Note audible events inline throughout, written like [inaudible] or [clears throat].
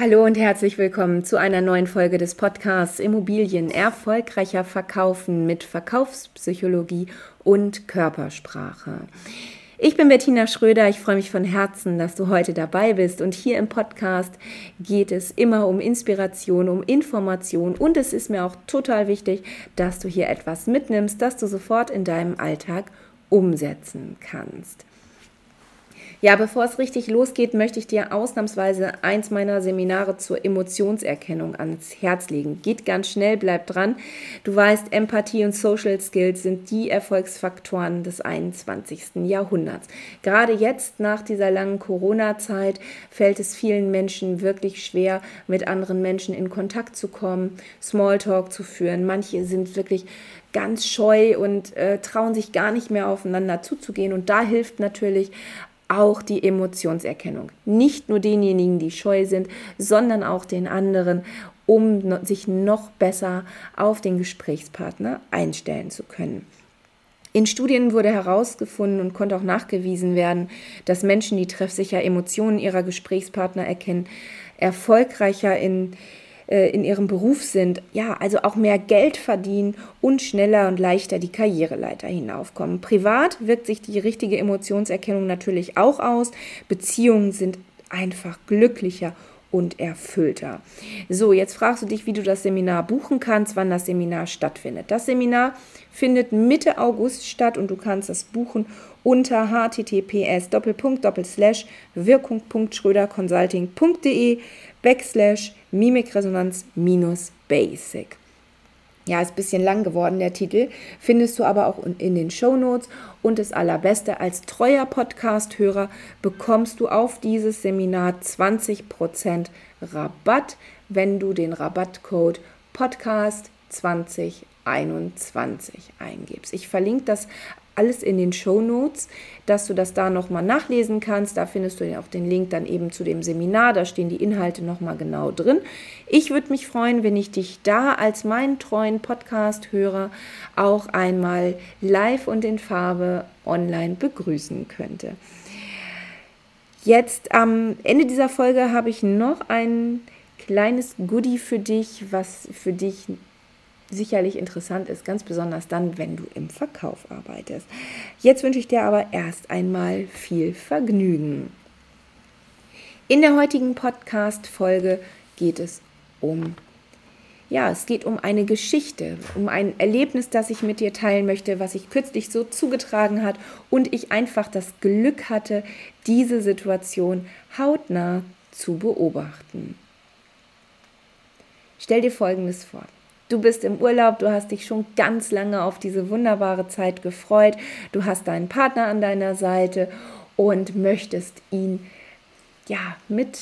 Hallo und herzlich willkommen zu einer neuen Folge des Podcasts Immobilien erfolgreicher verkaufen mit Verkaufspsychologie und Körpersprache. Ich bin Bettina Schröder, ich freue mich von Herzen, dass du heute dabei bist und hier im Podcast geht es immer um Inspiration, um Information und es ist mir auch total wichtig, dass du hier etwas mitnimmst, das du sofort in deinem Alltag umsetzen kannst. Ja, bevor es richtig losgeht, möchte ich dir ausnahmsweise eins meiner Seminare zur Emotionserkennung ans Herz legen. Geht ganz schnell, bleib dran. Du weißt, Empathie und Social Skills sind die Erfolgsfaktoren des 21. Jahrhunderts. Gerade jetzt nach dieser langen Corona-Zeit fällt es vielen Menschen wirklich schwer, mit anderen Menschen in Kontakt zu kommen, Smalltalk zu führen. Manche sind wirklich ganz scheu und äh, trauen sich gar nicht mehr aufeinander zuzugehen. Und da hilft natürlich auch die Emotionserkennung. Nicht nur denjenigen, die scheu sind, sondern auch den anderen, um sich noch besser auf den Gesprächspartner einstellen zu können. In Studien wurde herausgefunden und konnte auch nachgewiesen werden, dass Menschen, die treffsicher Emotionen ihrer Gesprächspartner erkennen, erfolgreicher in äh, in ihrem Beruf sind, ja, also auch mehr Geld verdienen und schneller und leichter die Karriereleiter hinaufkommen. Privat wirkt sich die richtige Emotionserkennung natürlich auch aus. Beziehungen sind einfach glücklicher und erfüllter. So, jetzt fragst du dich, wie du das Seminar buchen kannst, wann das Seminar stattfindet. Das Seminar findet Mitte August statt und du kannst es buchen unter https wirkung.schröderconsulting.de backslash Mimikresonanz Basic. Ja, ist ein bisschen lang geworden, der Titel. Findest du aber auch in den Show Notes. Und das Allerbeste, als treuer Podcast-Hörer bekommst du auf dieses Seminar 20% Rabatt, wenn du den Rabattcode Podcast 2021 eingibst. Ich verlinke das alles in den Show Notes, dass du das da nochmal nachlesen kannst. Da findest du auch den Link dann eben zu dem Seminar. Da stehen die Inhalte nochmal genau drin. Ich würde mich freuen, wenn ich dich da als meinen treuen Podcast-Hörer auch einmal live und in Farbe online begrüßen könnte. Jetzt am Ende dieser Folge habe ich noch ein kleines Goodie für dich, was für dich sicherlich interessant ist, ganz besonders dann, wenn du im Verkauf arbeitest. Jetzt wünsche ich dir aber erst einmal viel Vergnügen. In der heutigen Podcast-Folge geht es um, ja, es geht um eine Geschichte, um ein Erlebnis, das ich mit dir teilen möchte, was sich kürzlich so zugetragen hat und ich einfach das Glück hatte, diese Situation hautnah zu beobachten. Stell dir Folgendes vor. Du bist im Urlaub, du hast dich schon ganz lange auf diese wunderbare Zeit gefreut, du hast deinen Partner an deiner Seite und möchtest ihn ja mit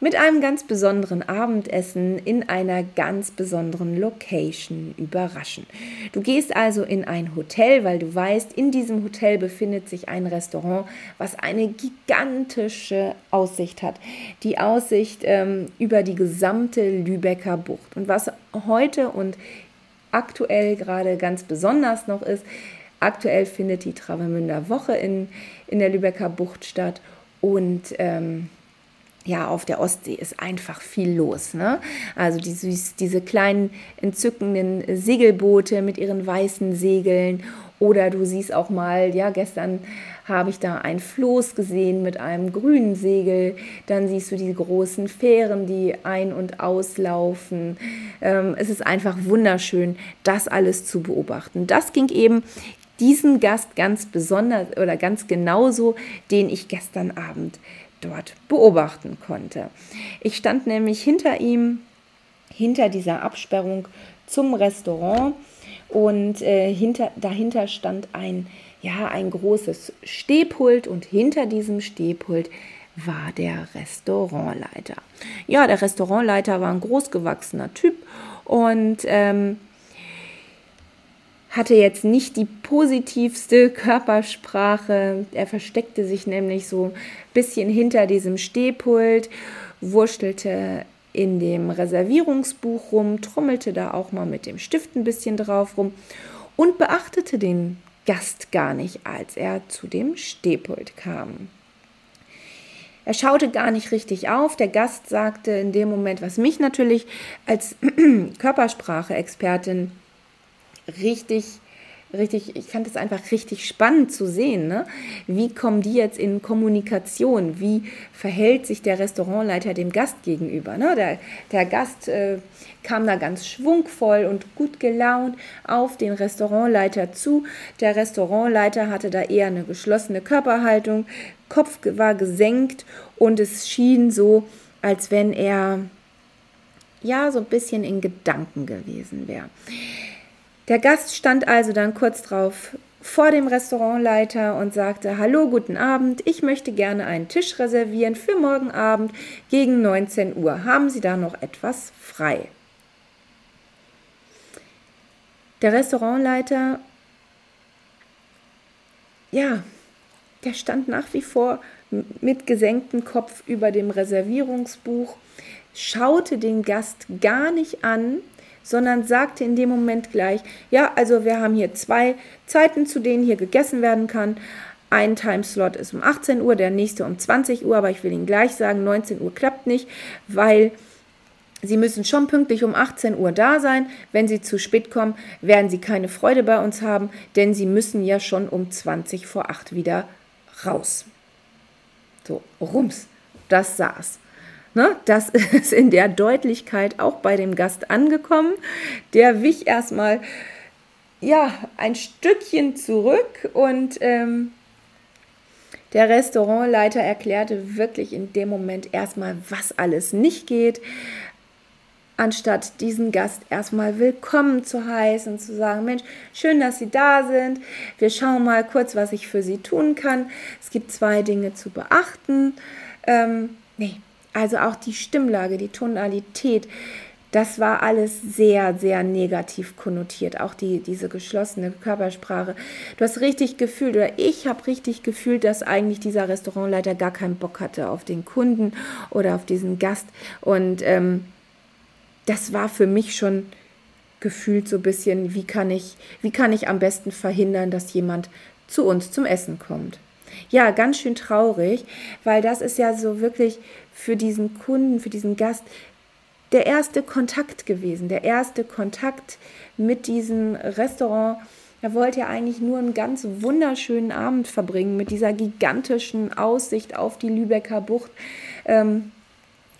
mit einem ganz besonderen Abendessen in einer ganz besonderen Location überraschen. Du gehst also in ein Hotel, weil du weißt, in diesem Hotel befindet sich ein Restaurant, was eine gigantische Aussicht hat. Die Aussicht ähm, über die gesamte Lübecker Bucht. Und was heute und aktuell gerade ganz besonders noch ist, aktuell findet die Travemünder Woche in, in der Lübecker Bucht statt und ähm, ja, auf der Ostsee ist einfach viel los. Ne? Also die, diese kleinen entzückenden Segelboote mit ihren weißen Segeln oder du siehst auch mal, ja, gestern habe ich da ein Floß gesehen mit einem grünen Segel. Dann siehst du die großen Fähren, die ein- und auslaufen. Ähm, es ist einfach wunderschön, das alles zu beobachten. Das ging eben diesen Gast ganz besonders oder ganz genauso, den ich gestern Abend dort beobachten konnte. Ich stand nämlich hinter ihm, hinter dieser Absperrung zum Restaurant und äh, hinter, dahinter stand ein, ja, ein großes Stehpult und hinter diesem Stehpult war der Restaurantleiter. Ja, der Restaurantleiter war ein großgewachsener Typ und ähm, hatte jetzt nicht die positivste Körpersprache. Er versteckte sich nämlich so ein bisschen hinter diesem Stehpult, wurstelte in dem Reservierungsbuch rum, trommelte da auch mal mit dem Stift ein bisschen drauf rum und beachtete den Gast gar nicht, als er zu dem Stehpult kam. er schaute gar nicht richtig auf. Der Gast sagte in dem Moment, was mich natürlich als [clears throat] Körpersprache-Expertin richtig richtig, ich fand es einfach richtig spannend zu sehen. Ne? Wie kommen die jetzt in Kommunikation? Wie verhält sich der Restaurantleiter dem Gast gegenüber? Ne? Der, der Gast äh, kam da ganz schwungvoll und gut gelaunt auf den Restaurantleiter zu. Der Restaurantleiter hatte da eher eine geschlossene Körperhaltung, Kopf war gesenkt und es schien so, als wenn er ja so ein bisschen in Gedanken gewesen wäre. Der Gast stand also dann kurz drauf vor dem Restaurantleiter und sagte, Hallo, guten Abend, ich möchte gerne einen Tisch reservieren für morgen Abend gegen 19 Uhr. Haben Sie da noch etwas frei? Der Restaurantleiter, ja, der stand nach wie vor mit gesenktem Kopf über dem Reservierungsbuch, schaute den Gast gar nicht an, sondern sagte in dem Moment gleich, ja, also wir haben hier zwei Zeiten, zu denen hier gegessen werden kann. Ein Timeslot ist um 18 Uhr, der nächste um 20 Uhr, aber ich will Ihnen gleich sagen, 19 Uhr klappt nicht, weil Sie müssen schon pünktlich um 18 Uhr da sein. Wenn Sie zu spät kommen, werden Sie keine Freude bei uns haben, denn Sie müssen ja schon um 20 vor 8 wieder raus. So, rums, das saß. Ne, das [laughs] ist in der Deutlichkeit auch bei dem Gast angekommen. Der wich erstmal ja, ein Stückchen zurück und ähm, der Restaurantleiter erklärte wirklich in dem Moment erstmal, was alles nicht geht, anstatt diesen Gast erstmal willkommen zu heißen, zu sagen, Mensch, schön, dass Sie da sind. Wir schauen mal kurz, was ich für Sie tun kann. Es gibt zwei Dinge zu beachten. Ähm, nee, also auch die Stimmlage, die Tonalität, das war alles sehr, sehr negativ konnotiert. Auch die, diese geschlossene Körpersprache. Du hast richtig gefühlt, oder ich habe richtig gefühlt, dass eigentlich dieser Restaurantleiter gar keinen Bock hatte auf den Kunden oder auf diesen Gast. Und ähm, das war für mich schon gefühlt so ein bisschen, wie kann ich, wie kann ich am besten verhindern, dass jemand zu uns zum Essen kommt. Ja, ganz schön traurig, weil das ist ja so wirklich für diesen Kunden, für diesen Gast der erste Kontakt gewesen, der erste Kontakt mit diesem Restaurant. Er wollte ja eigentlich nur einen ganz wunderschönen Abend verbringen mit dieser gigantischen Aussicht auf die Lübecker Bucht. Ähm,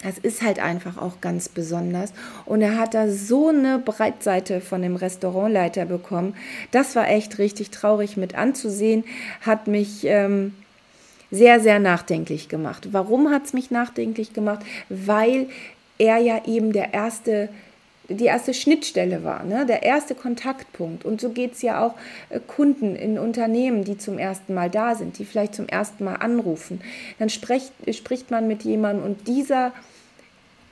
das ist halt einfach auch ganz besonders. Und er hat da so eine Breitseite von dem Restaurantleiter bekommen. Das war echt richtig traurig mit anzusehen. Hat mich ähm, sehr, sehr nachdenklich gemacht. Warum hat es mich nachdenklich gemacht? Weil er ja eben der erste die erste Schnittstelle war, ne? der erste Kontaktpunkt. Und so geht es ja auch äh, Kunden in Unternehmen, die zum ersten Mal da sind, die vielleicht zum ersten Mal anrufen. Dann spricht, spricht man mit jemandem und dieser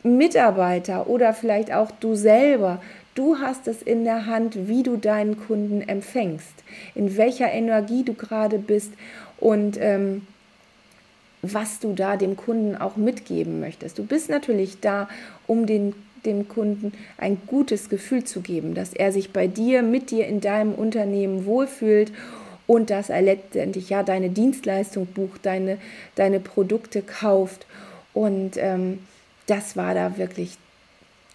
Mitarbeiter oder vielleicht auch du selber, du hast es in der Hand, wie du deinen Kunden empfängst, in welcher Energie du gerade bist und ähm, was du da dem Kunden auch mitgeben möchtest. Du bist natürlich da, um den dem Kunden ein gutes Gefühl zu geben, dass er sich bei dir, mit dir in deinem Unternehmen wohlfühlt und dass er letztendlich ja deine Dienstleistung bucht, deine, deine Produkte kauft. Und ähm, das war da wirklich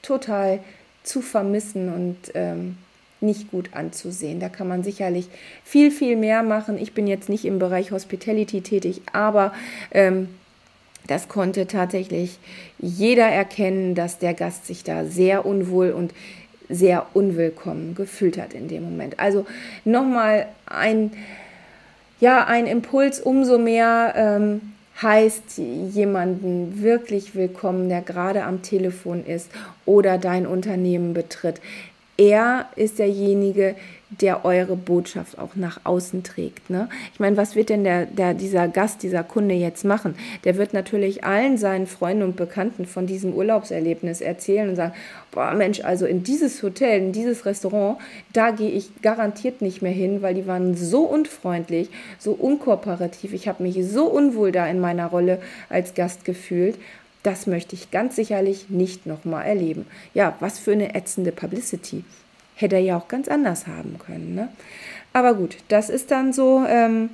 total zu vermissen und ähm, nicht gut anzusehen. Da kann man sicherlich viel, viel mehr machen. Ich bin jetzt nicht im Bereich Hospitality tätig, aber ähm, das konnte tatsächlich jeder erkennen, dass der Gast sich da sehr unwohl und sehr unwillkommen gefühlt hat in dem Moment. Also nochmal ein, ja, ein Impuls umso mehr ähm, heißt jemanden wirklich willkommen, der gerade am Telefon ist oder dein Unternehmen betritt. Er ist derjenige, der eure Botschaft auch nach außen trägt. Ne? Ich meine, was wird denn der, der, dieser Gast, dieser Kunde jetzt machen? Der wird natürlich allen seinen Freunden und Bekannten von diesem Urlaubserlebnis erzählen und sagen, boah Mensch, also in dieses Hotel, in dieses Restaurant, da gehe ich garantiert nicht mehr hin, weil die waren so unfreundlich, so unkooperativ. Ich habe mich so unwohl da in meiner Rolle als Gast gefühlt. Das möchte ich ganz sicherlich nicht nochmal erleben. Ja, was für eine ätzende Publicity. Hätte er ja auch ganz anders haben können. Ne? Aber gut, das ist dann so, ähm,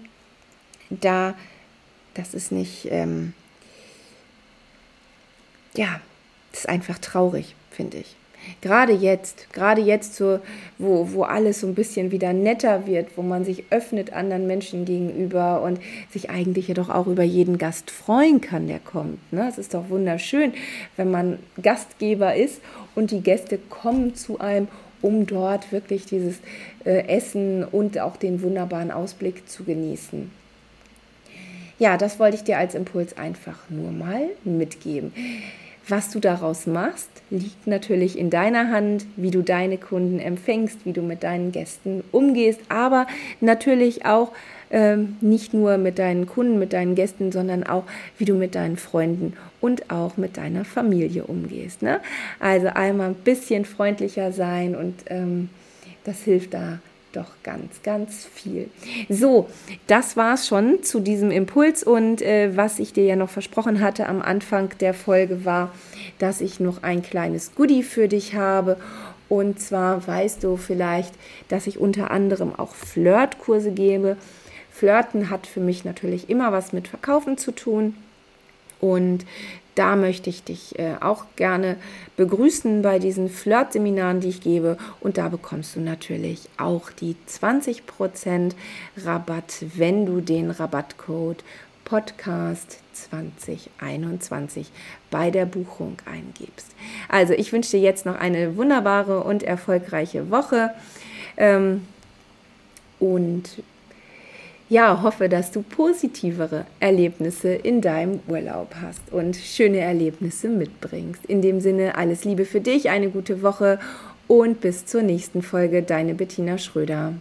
da, das ist nicht, ähm, ja, das ist einfach traurig, finde ich. Gerade jetzt, gerade jetzt, so, wo, wo alles so ein bisschen wieder netter wird, wo man sich öffnet anderen Menschen gegenüber und sich eigentlich ja doch auch über jeden Gast freuen kann, der kommt. Ne? Es ist doch wunderschön, wenn man Gastgeber ist und die Gäste kommen zu einem, um dort wirklich dieses äh, Essen und auch den wunderbaren Ausblick zu genießen. Ja, das wollte ich dir als Impuls einfach nur mal mitgeben. Was du daraus machst, liegt natürlich in deiner Hand, wie du deine Kunden empfängst, wie du mit deinen Gästen umgehst, aber natürlich auch ähm, nicht nur mit deinen Kunden, mit deinen Gästen, sondern auch, wie du mit deinen Freunden und auch mit deiner Familie umgehst. Ne? Also einmal ein bisschen freundlicher sein und ähm, das hilft da doch ganz, ganz viel. So, das war es schon zu diesem Impuls und äh, was ich dir ja noch versprochen hatte am Anfang der Folge war, dass ich noch ein kleines Goodie für dich habe. Und zwar weißt du vielleicht, dass ich unter anderem auch Flirtkurse gebe. Flirten hat für mich natürlich immer was mit Verkaufen zu tun. Und da möchte ich dich äh, auch gerne begrüßen bei diesen Flirt-Seminaren, die ich gebe. Und da bekommst du natürlich auch die 20% Rabatt, wenn du den Rabattcode Podcast 2021 bei der Buchung eingibst. Also ich wünsche dir jetzt noch eine wunderbare und erfolgreiche Woche. Ähm, und ja, hoffe, dass du positivere Erlebnisse in deinem Urlaub hast und schöne Erlebnisse mitbringst. In dem Sinne, alles Liebe für dich, eine gute Woche und bis zur nächsten Folge, deine Bettina Schröder.